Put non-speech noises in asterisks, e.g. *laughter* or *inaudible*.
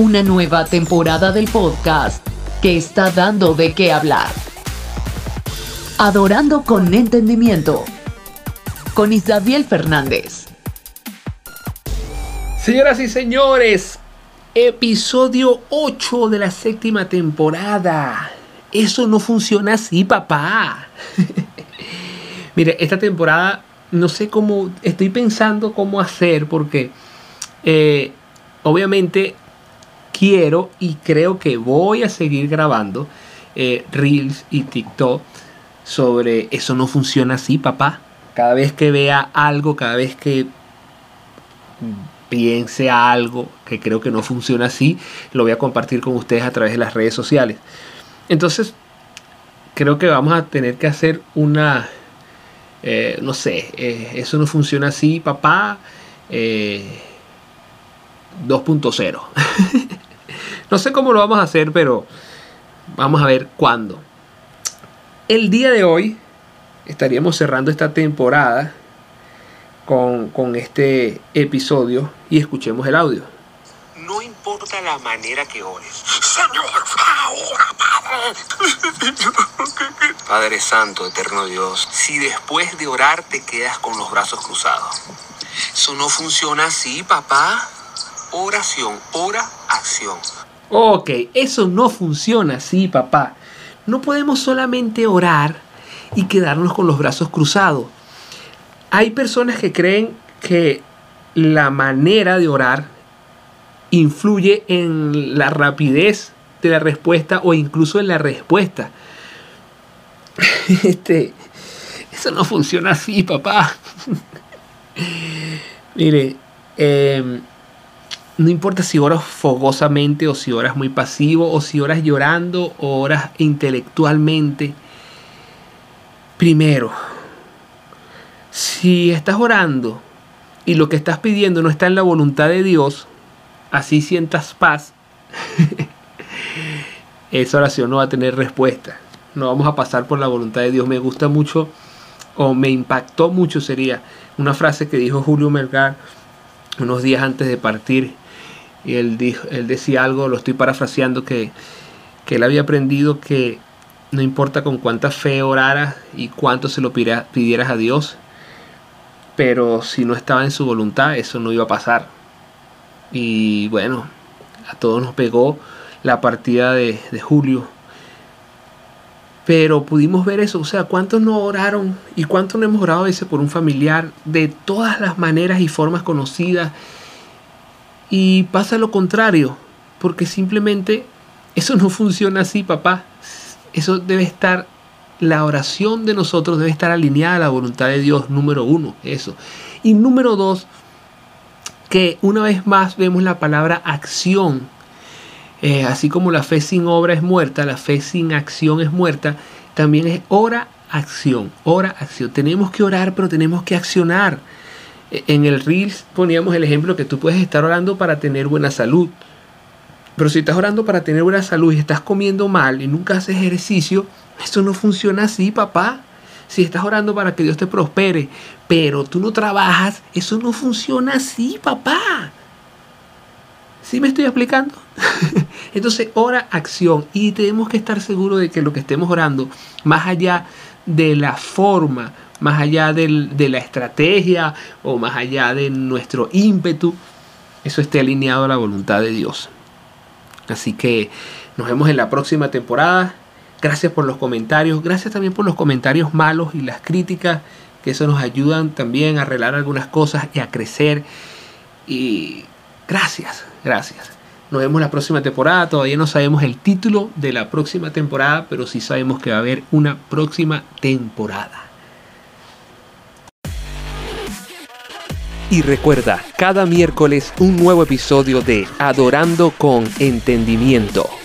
una nueva temporada del podcast que está dando de qué hablar. Adorando con entendimiento. Con Isabel Fernández. Señoras y señores, episodio 8 de la séptima temporada. Eso no funciona así, papá. *laughs* Mire, esta temporada no sé cómo, estoy pensando cómo hacer porque eh, obviamente quiero y creo que voy a seguir grabando eh, Reels y TikTok sobre eso no funciona así, papá. Cada vez que vea algo, cada vez que piense algo que creo que no funciona así, lo voy a compartir con ustedes a través de las redes sociales. Entonces, creo que vamos a tener que hacer una, eh, no sé, eh, eso no funciona así, papá. 2.0. *laughs* No sé cómo lo vamos a hacer, pero vamos a ver cuándo. El día de hoy estaríamos cerrando esta temporada con, este episodio y escuchemos el audio. No importa la manera que ores. Señor, ahora, Padre. *laughs* Padre Santo, eterno Dios, si después de orar te quedas con los brazos cruzados. Eso no funciona así, papá. Oración, ora, acción. Ok, eso no funciona así, papá. No podemos solamente orar y quedarnos con los brazos cruzados. Hay personas que creen que la manera de orar influye en la rapidez de la respuesta o incluso en la respuesta. *laughs* Este, eso no funciona así, papá. *laughs* Mire, eh, no importa si oras fogosamente o si oras muy pasivo o si oras llorando o oras intelectualmente. Primero, si estás orando y lo que estás pidiendo no está en la voluntad de Dios, así sientas paz, *laughs* esa oración no va a tener respuesta. No vamos a pasar por la voluntad de Dios. Me gusta mucho o me impactó mucho sería una frase que dijo Julio Melgar unos días antes de partir y él, dijo, él decía algo, lo estoy parafraseando, que, que él había aprendido que no importa con cuánta fe oraras y cuánto se lo pidieras a Dios, pero si no estaba en su voluntad, eso no iba a pasar. Y bueno, a todos nos pegó la partida de, de Julio. Pero pudimos ver eso, o sea, cuántos no oraron y cuántos no hemos orado a veces por un familiar de todas las maneras y formas conocidas y pasa lo contrario, porque simplemente eso no *laughs* funciona así, papá. Eso debe estar, la oración de nosotros debe estar alineada a la voluntad de Dios, número uno, eso. Y número dos, que una vez más vemos la palabra acción. Eh, así como la fe sin obra es muerta, la fe sin acción es muerta, también es ora, acción, ora, acción. Tenemos que orar, pero tenemos que accionar. En el Reels poníamos el ejemplo que tú puedes estar orando para tener buena salud. Pero si estás orando para tener buena salud y estás comiendo mal y nunca haces ejercicio, eso no funciona así, papá. Si estás orando para que Dios te prospere, pero tú no trabajas, eso no funciona así, papá. ¿Sí me estoy explicando? *laughs* Entonces, ora acción y tenemos que estar seguros de que lo que estemos orando, más allá de la forma más allá de la estrategia o más allá de nuestro ímpetu, eso esté alineado a la voluntad de Dios. Así que nos vemos en la próxima temporada. Gracias por los comentarios, gracias también por los comentarios malos y las críticas, que eso nos ayudan también a arreglar algunas cosas y a crecer. Y gracias, gracias. Nos vemos la próxima temporada. Todavía no sabemos el título de la próxima temporada, pero sí sabemos que va a haber una próxima temporada. Y recuerda, cada miércoles un nuevo episodio de Adorando con Entendimiento.